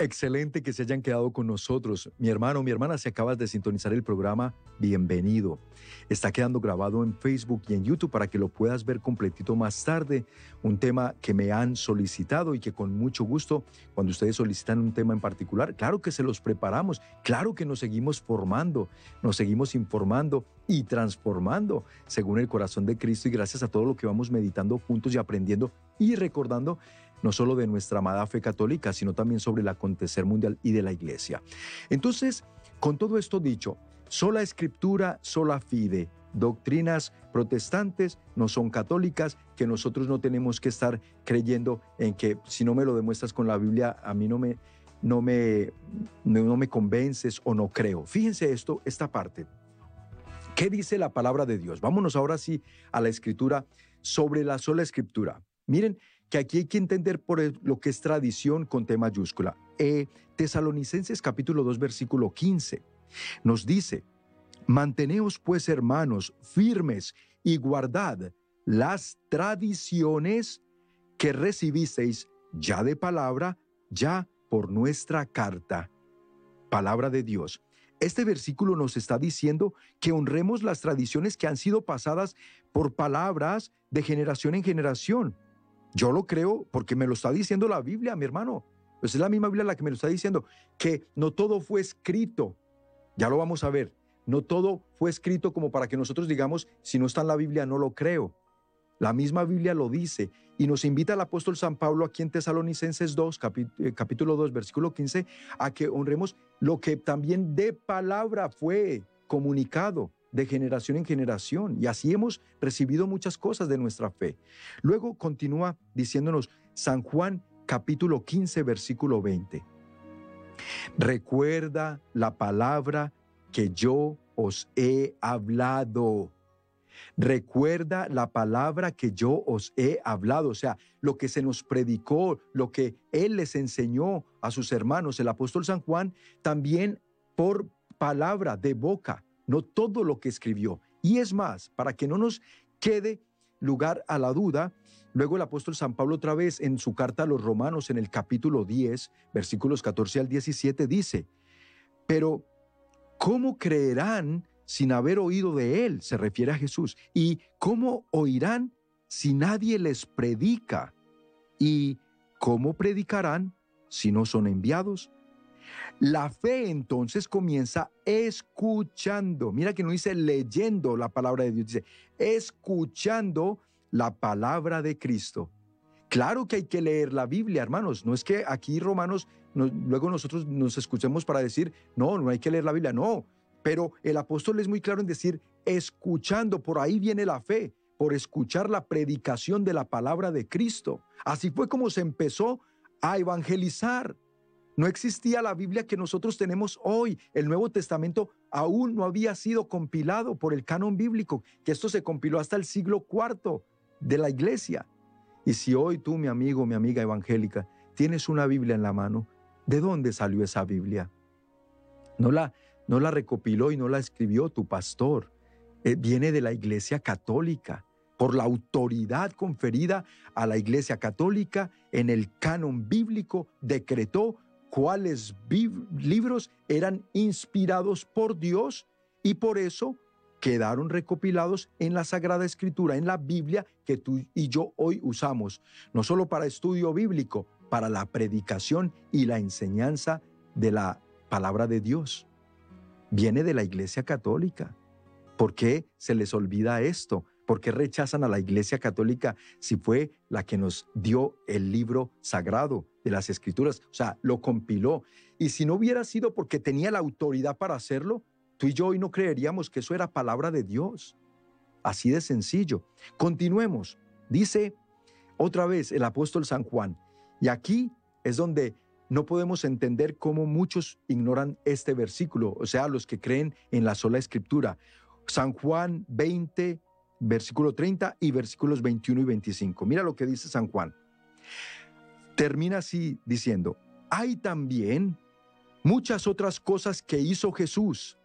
Excelente que se hayan quedado con nosotros. Mi hermano, mi hermana, si acabas de sintonizar el programa, bienvenido. Está quedando grabado en Facebook y en YouTube para que lo puedas ver completito más tarde. Un tema que me han solicitado y que con mucho gusto, cuando ustedes solicitan un tema en particular, claro que se los preparamos, claro que nos seguimos formando, nos seguimos informando y transformando según el corazón de Cristo y gracias a todo lo que vamos meditando juntos y aprendiendo y recordando no solo de nuestra amada fe católica, sino también sobre el acontecer mundial y de la iglesia. Entonces, con todo esto dicho, sola escritura, sola fide, doctrinas protestantes no son católicas, que nosotros no tenemos que estar creyendo en que si no me lo demuestras con la Biblia, a mí no me, no me, no me convences o no creo. Fíjense esto, esta parte. ¿Qué dice la palabra de Dios? Vámonos ahora sí a la escritura sobre la sola escritura. Miren que aquí hay que entender por lo que es tradición con T mayúscula. Eh, Tesalonicenses capítulo 2 versículo 15 nos dice, manteneos pues hermanos firmes y guardad las tradiciones que recibisteis ya de palabra, ya por nuestra carta. Palabra de Dios. Este versículo nos está diciendo que honremos las tradiciones que han sido pasadas por palabras de generación en generación. Yo lo creo porque me lo está diciendo la Biblia, mi hermano. Pues es la misma Biblia la que me lo está diciendo, que no todo fue escrito. Ya lo vamos a ver. No todo fue escrito como para que nosotros digamos, si no está en la Biblia, no lo creo. La misma Biblia lo dice y nos invita el apóstol San Pablo aquí en Tesalonicenses 2, eh, capítulo 2, versículo 15, a que honremos lo que también de palabra fue comunicado de generación en generación y así hemos recibido muchas cosas de nuestra fe. Luego continúa diciéndonos San Juan capítulo 15 versículo 20. Recuerda la palabra que yo os he hablado. Recuerda la palabra que yo os he hablado, o sea, lo que se nos predicó, lo que Él les enseñó a sus hermanos, el apóstol San Juan, también por palabra de boca no todo lo que escribió. Y es más, para que no nos quede lugar a la duda, luego el apóstol San Pablo otra vez en su carta a los romanos en el capítulo 10, versículos 14 al 17 dice, pero ¿cómo creerán sin haber oído de él? Se refiere a Jesús. ¿Y cómo oirán si nadie les predica? ¿Y cómo predicarán si no son enviados? La fe entonces comienza escuchando. Mira que no dice leyendo la palabra de Dios, dice escuchando la palabra de Cristo. Claro que hay que leer la Biblia, hermanos. No es que aquí Romanos, luego nosotros nos escuchemos para decir, no, no hay que leer la Biblia. No, pero el apóstol es muy claro en decir, escuchando, por ahí viene la fe, por escuchar la predicación de la palabra de Cristo. Así fue como se empezó a evangelizar. No existía la Biblia que nosotros tenemos hoy. El Nuevo Testamento aún no había sido compilado por el canon bíblico, que esto se compiló hasta el siglo IV de la iglesia. Y si hoy tú, mi amigo, mi amiga evangélica, tienes una Biblia en la mano, ¿de dónde salió esa Biblia? No la, no la recopiló y no la escribió tu pastor. Eh, viene de la iglesia católica por la autoridad conferida a la Iglesia Católica en el canon bíblico, decretó cuáles libros eran inspirados por Dios y por eso quedaron recopilados en la Sagrada Escritura, en la Biblia que tú y yo hoy usamos, no solo para estudio bíblico, para la predicación y la enseñanza de la palabra de Dios. Viene de la Iglesia Católica. ¿Por qué se les olvida esto? ¿Por qué rechazan a la Iglesia Católica si fue la que nos dio el libro sagrado de las Escrituras? O sea, lo compiló. Y si no hubiera sido porque tenía la autoridad para hacerlo, tú y yo hoy no creeríamos que eso era palabra de Dios. Así de sencillo. Continuemos. Dice otra vez el apóstol San Juan. Y aquí es donde no podemos entender cómo muchos ignoran este versículo, o sea, los que creen en la sola escritura. San Juan 20, versículo 30 y versículos 21 y 25. Mira lo que dice San Juan. Termina así diciendo, hay también muchas otras cosas que hizo Jesús,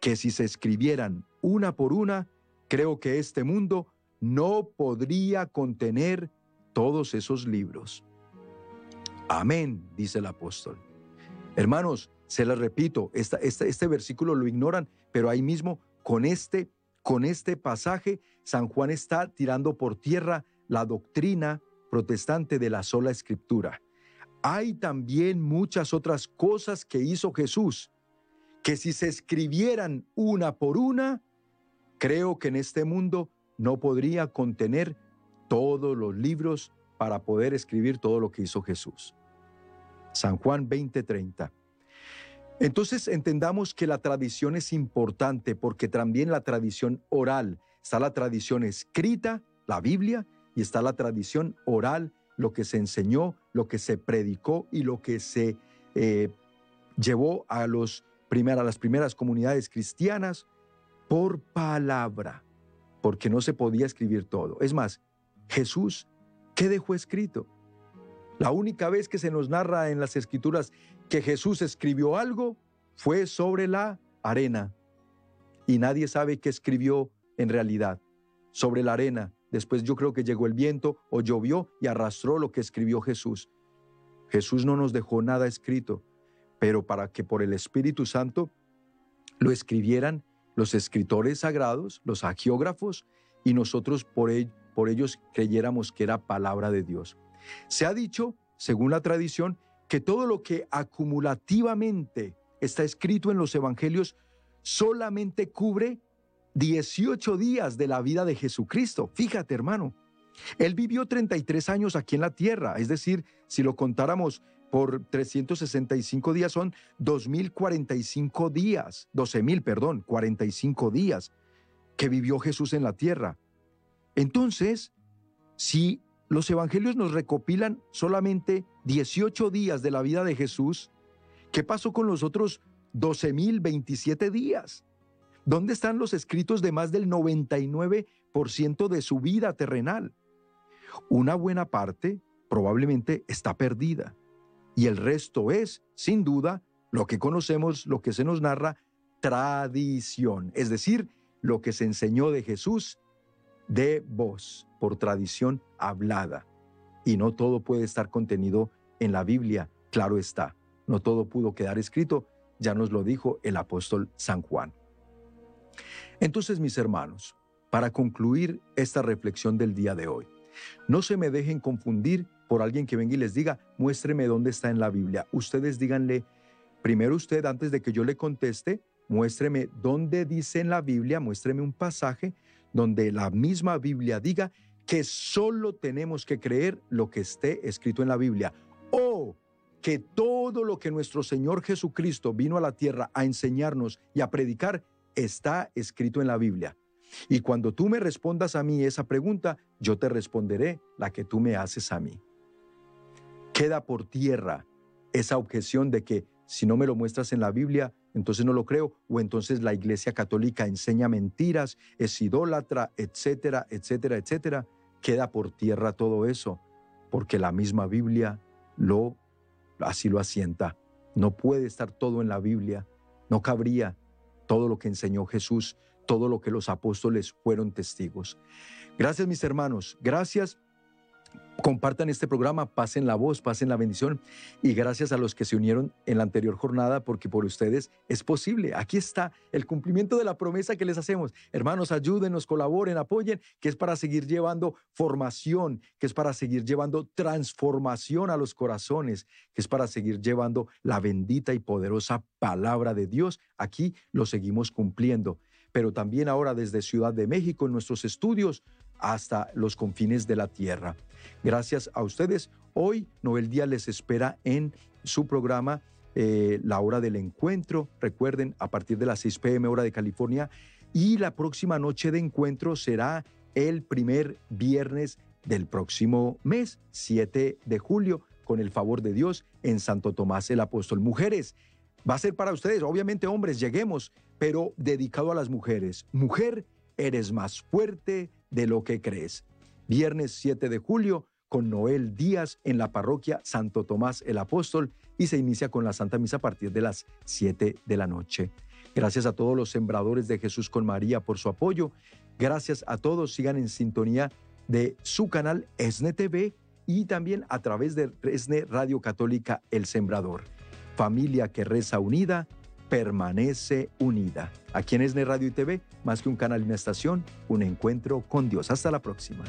que si se escribieran una por una, creo que este mundo no podría contener todos esos libros. Amén, dice el apóstol. Hermanos, se les repito, este versículo lo ignoran, pero ahí mismo con este con este pasaje, San Juan está tirando por tierra la doctrina protestante de la sola escritura. Hay también muchas otras cosas que hizo Jesús, que si se escribieran una por una, creo que en este mundo no podría contener todos los libros para poder escribir todo lo que hizo Jesús. San Juan 20:30. Entonces entendamos que la tradición es importante porque también la tradición oral, está la tradición escrita, la Biblia, y está la tradición oral, lo que se enseñó, lo que se predicó y lo que se eh, llevó a, los a las primeras comunidades cristianas por palabra, porque no se podía escribir todo. Es más, Jesús, ¿qué dejó escrito? La única vez que se nos narra en las escrituras que Jesús escribió algo fue sobre la arena. Y nadie sabe qué escribió en realidad sobre la arena. Después yo creo que llegó el viento o llovió y arrastró lo que escribió Jesús. Jesús no nos dejó nada escrito, pero para que por el Espíritu Santo lo escribieran los escritores sagrados, los agiógrafos, y nosotros por, por ellos creyéramos que era palabra de Dios. Se ha dicho, según la tradición, que todo lo que acumulativamente está escrito en los evangelios solamente cubre 18 días de la vida de Jesucristo. Fíjate, hermano. Él vivió 33 años aquí en la tierra, es decir, si lo contáramos por 365 días son 2045 días, 12.000, perdón, 45 días que vivió Jesús en la tierra. Entonces, si los evangelios nos recopilan solamente 18 días de la vida de Jesús, ¿qué pasó con los otros 12.027 días? ¿Dónde están los escritos de más del 99% de su vida terrenal? Una buena parte probablemente está perdida y el resto es, sin duda, lo que conocemos, lo que se nos narra, tradición, es decir, lo que se enseñó de Jesús de voz, por tradición hablada. Y no todo puede estar contenido en la Biblia, claro está. No todo pudo quedar escrito, ya nos lo dijo el apóstol San Juan. Entonces, mis hermanos, para concluir esta reflexión del día de hoy, no se me dejen confundir por alguien que venga y les diga, muéstreme dónde está en la Biblia. Ustedes díganle, primero usted, antes de que yo le conteste, muéstreme dónde dice en la Biblia, muéstreme un pasaje donde la misma Biblia diga que solo tenemos que creer lo que esté escrito en la Biblia o que todo lo que nuestro Señor Jesucristo vino a la tierra a enseñarnos y a predicar está escrito en la Biblia. Y cuando tú me respondas a mí esa pregunta, yo te responderé la que tú me haces a mí. Queda por tierra esa objeción de que si no me lo muestras en la Biblia, entonces no lo creo, o entonces la Iglesia Católica enseña mentiras, es idólatra, etcétera, etcétera, etcétera. Queda por tierra todo eso, porque la misma Biblia lo así lo asienta. No puede estar todo en la Biblia, no cabría todo lo que enseñó Jesús, todo lo que los apóstoles fueron testigos. Gracias mis hermanos, gracias. Compartan este programa, pasen la voz, pasen la bendición y gracias a los que se unieron en la anterior jornada porque por ustedes es posible. Aquí está el cumplimiento de la promesa que les hacemos. Hermanos, ayúdenos, colaboren, apoyen, que es para seguir llevando formación, que es para seguir llevando transformación a los corazones, que es para seguir llevando la bendita y poderosa palabra de Dios. Aquí lo seguimos cumpliendo pero también ahora desde Ciudad de México en nuestros estudios hasta los confines de la tierra. Gracias a ustedes. Hoy Noel Díaz les espera en su programa eh, La Hora del Encuentro. Recuerden, a partir de las 6 pm hora de California. Y la próxima noche de encuentro será el primer viernes del próximo mes, 7 de julio, con el favor de Dios, en Santo Tomás el Apóstol. Mujeres, va a ser para ustedes, obviamente hombres, lleguemos, pero dedicado a las mujeres. Mujer, eres más fuerte de lo que crees. Viernes 7 de julio con Noel Díaz en la parroquia Santo Tomás el Apóstol y se inicia con la Santa Misa a partir de las 7 de la noche. Gracias a todos los sembradores de Jesús con María por su apoyo. Gracias a todos. Sigan en sintonía de su canal ESNE TV y también a través de ESNE Radio Católica El Sembrador. Familia que reza unida permanece unida. Aquí en ESNE Radio y TV, más que un canal y una estación, un encuentro con Dios. Hasta la próxima.